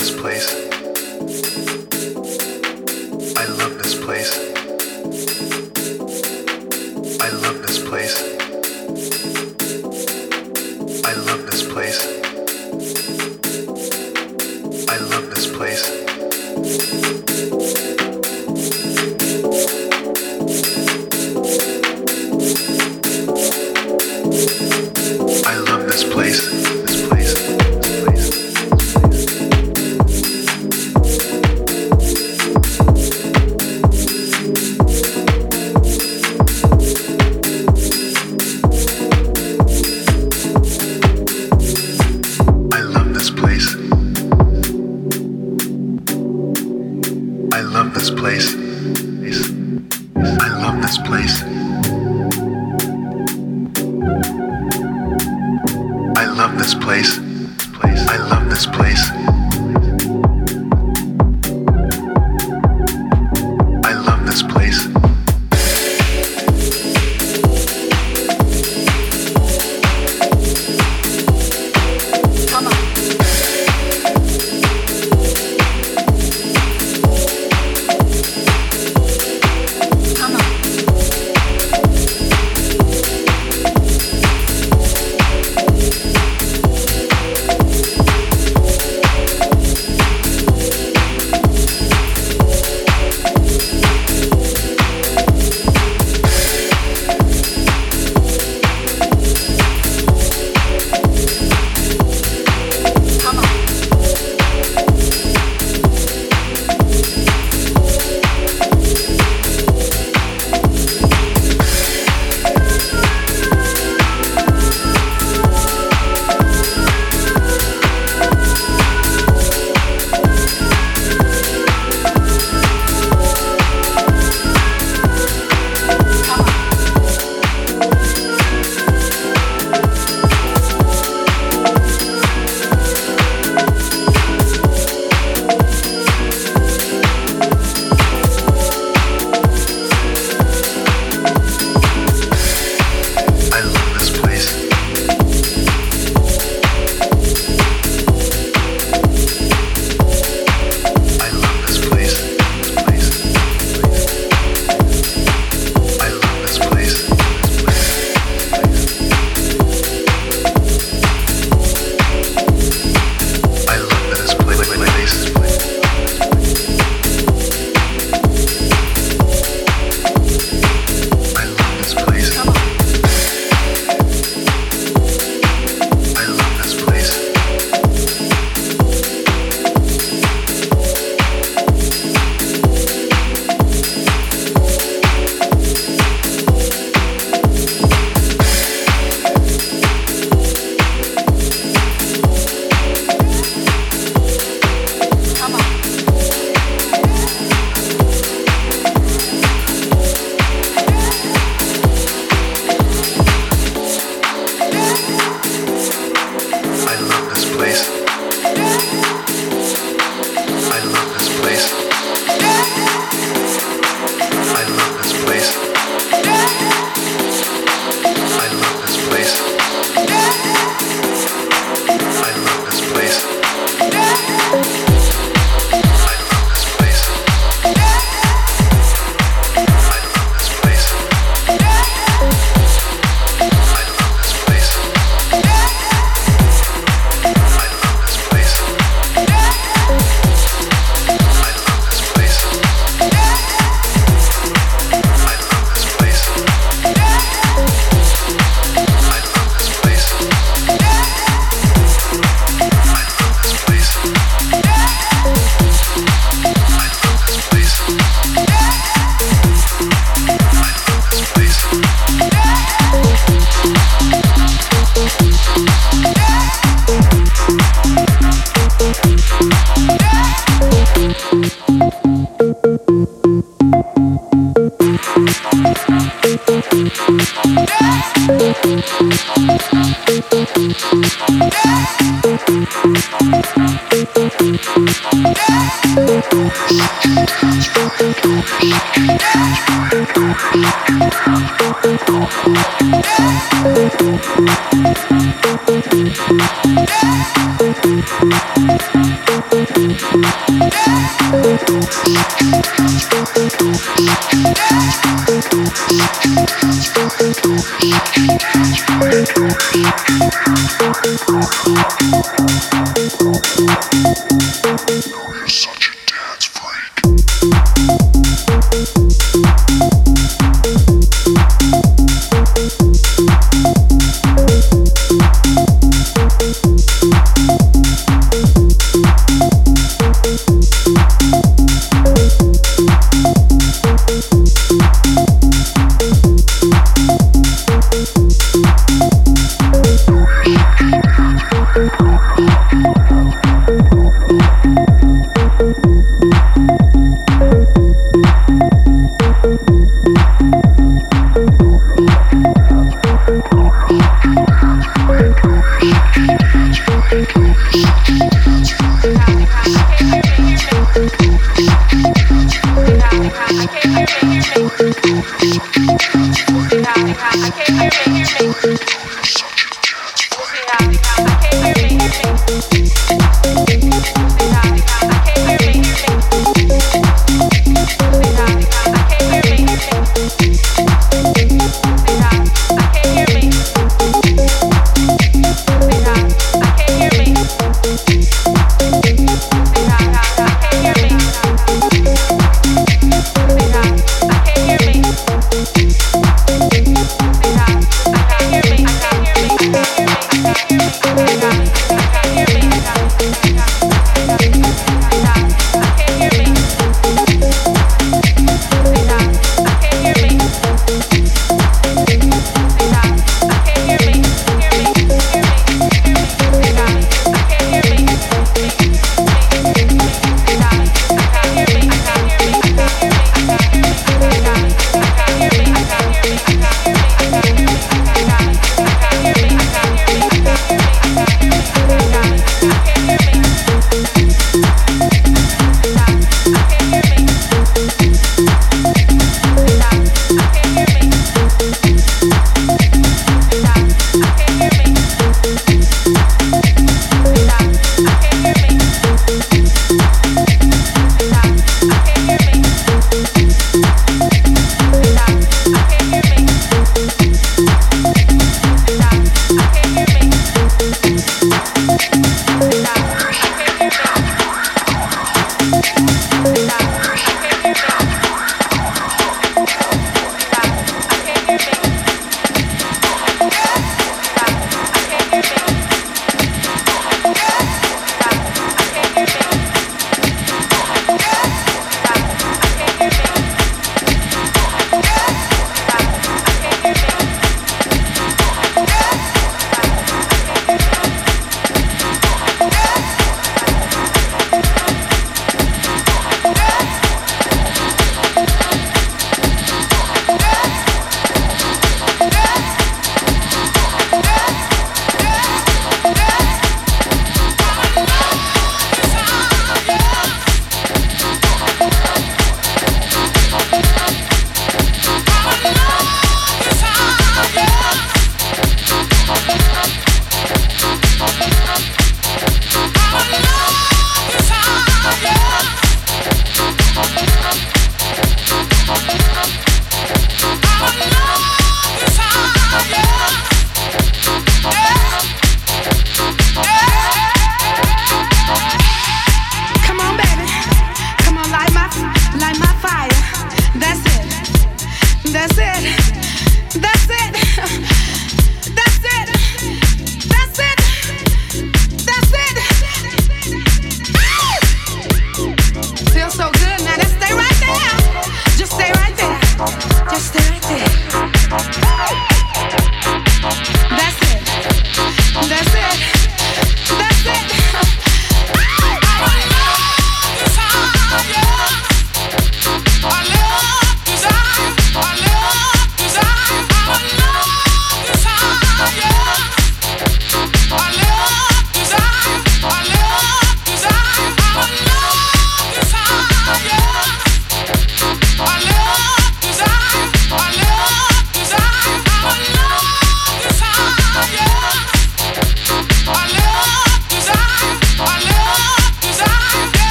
this place.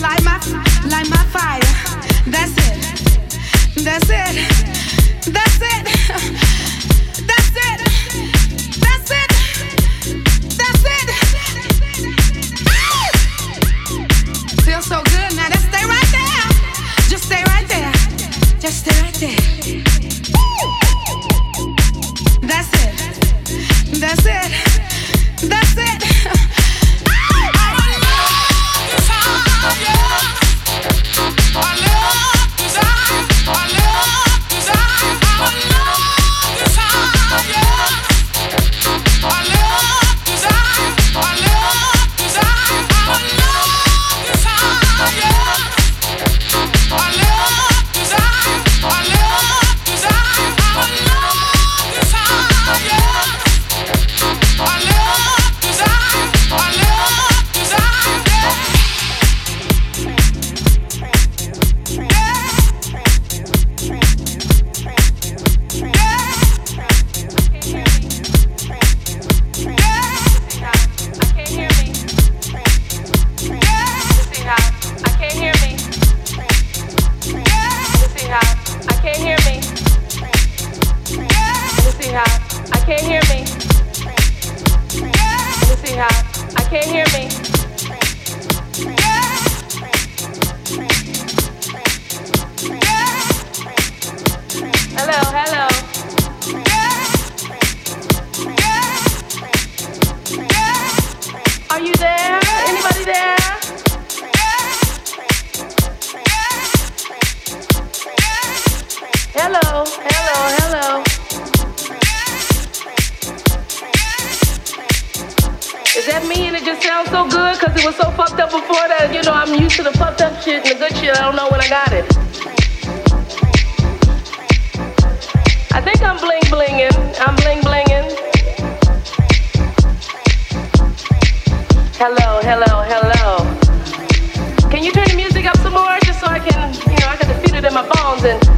light my light my fire. That's it. That's it. That's it. That's it. That's it. That's it. Ah! So good now. Just stay right there. Just stay right there. Just stay right there. That's it. That's it. That's it. used to the fucked up shit and the good shit. I don't know when I got it. I think I'm bling blinging. I'm bling blinging. Hello, hello, hello. Can you turn the music up some more just so I can, you know, I can defeat it in my bones and.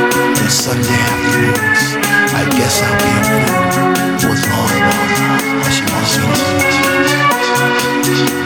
and Sunday. I guess I'll be a as long as she wants me to.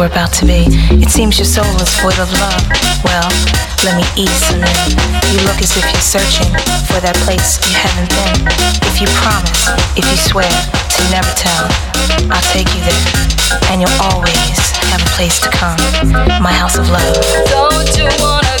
Are about to be. It seems your soul is void of love. Well, let me ease some in. You look as if you're searching for that place you haven't been. If you promise, if you swear to never tell, I'll take you there, and you'll always have a place to come. My house of love. Don't you wanna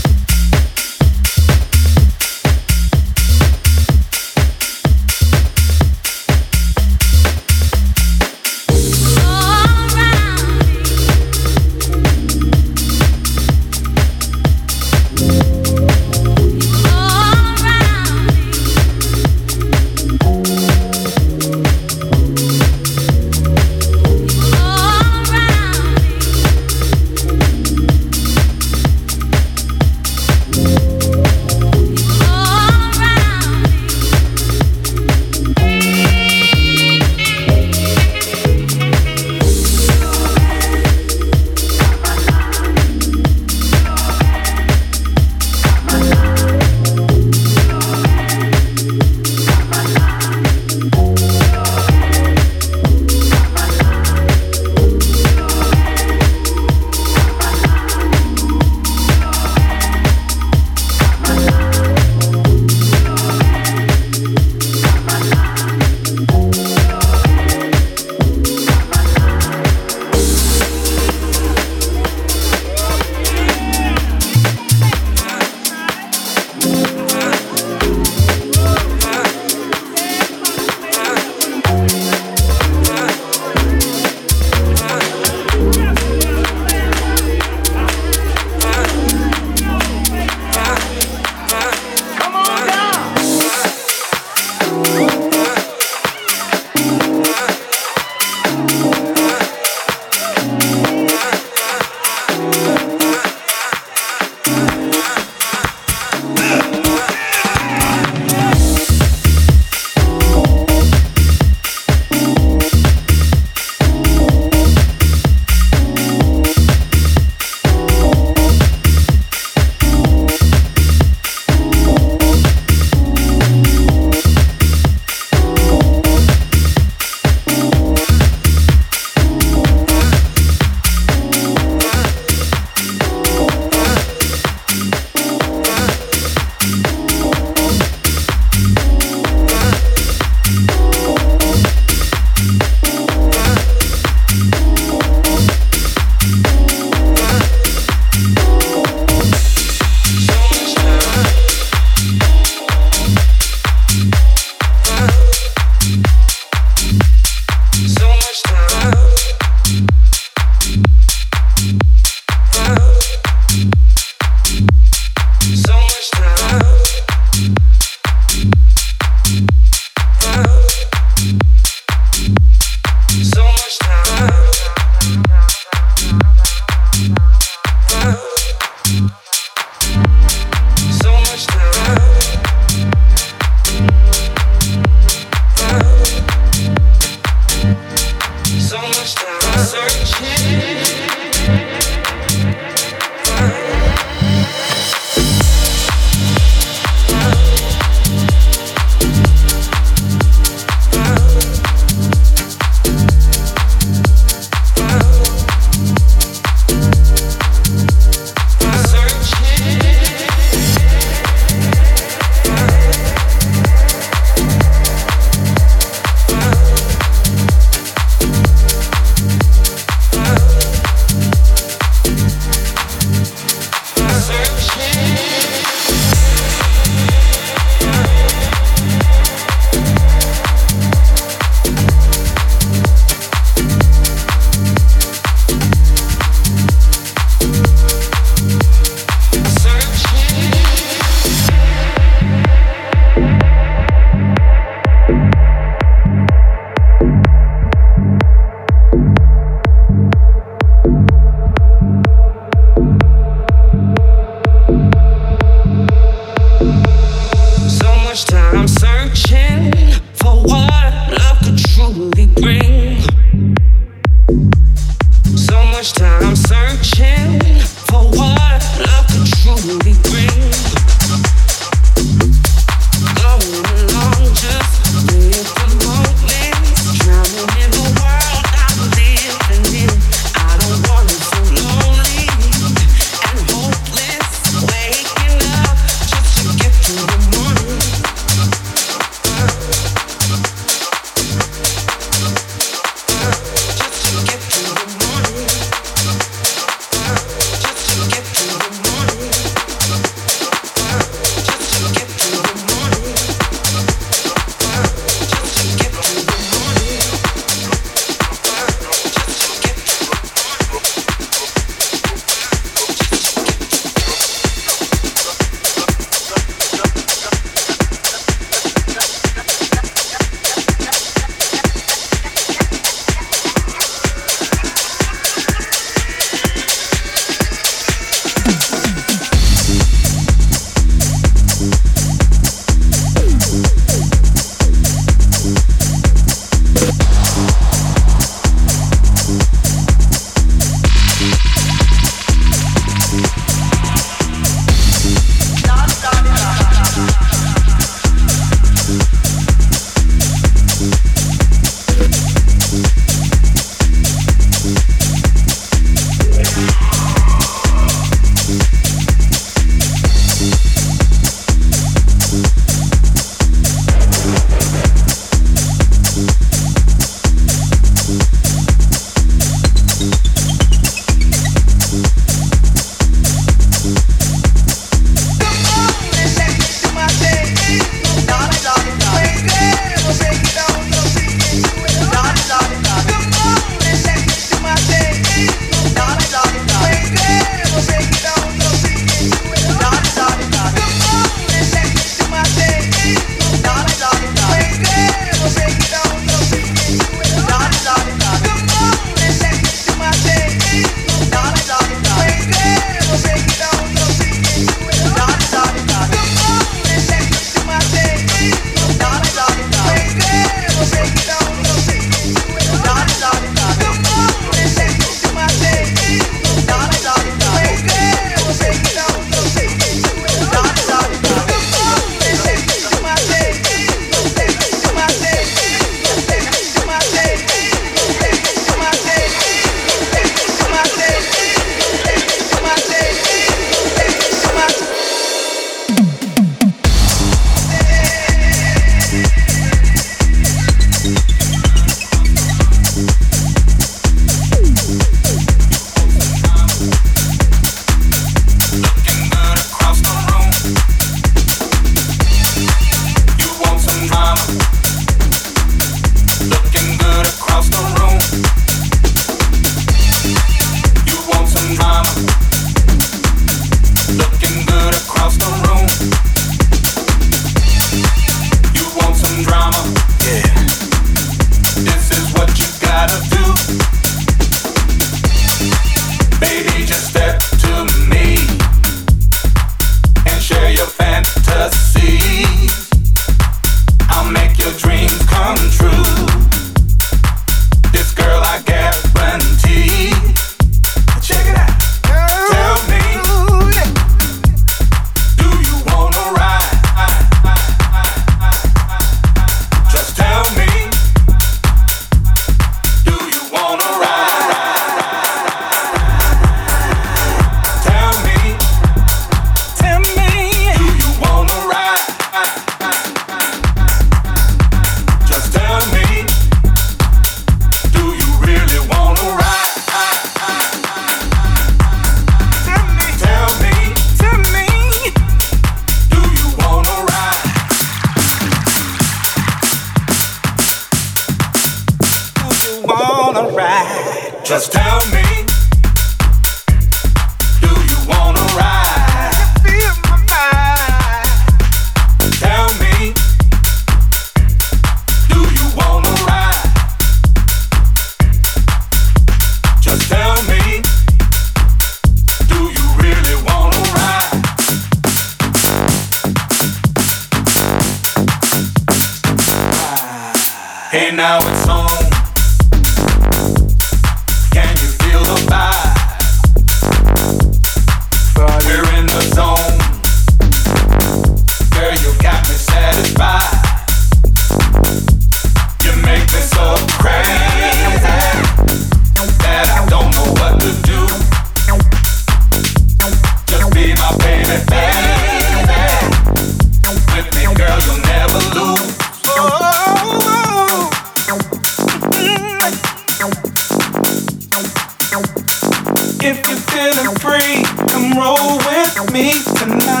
me tonight.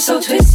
so twisted.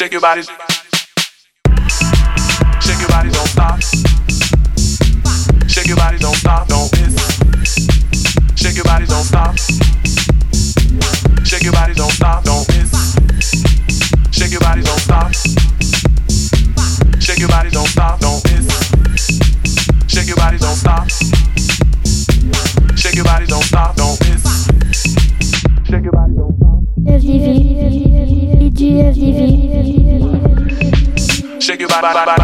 Shake your body, don't stop.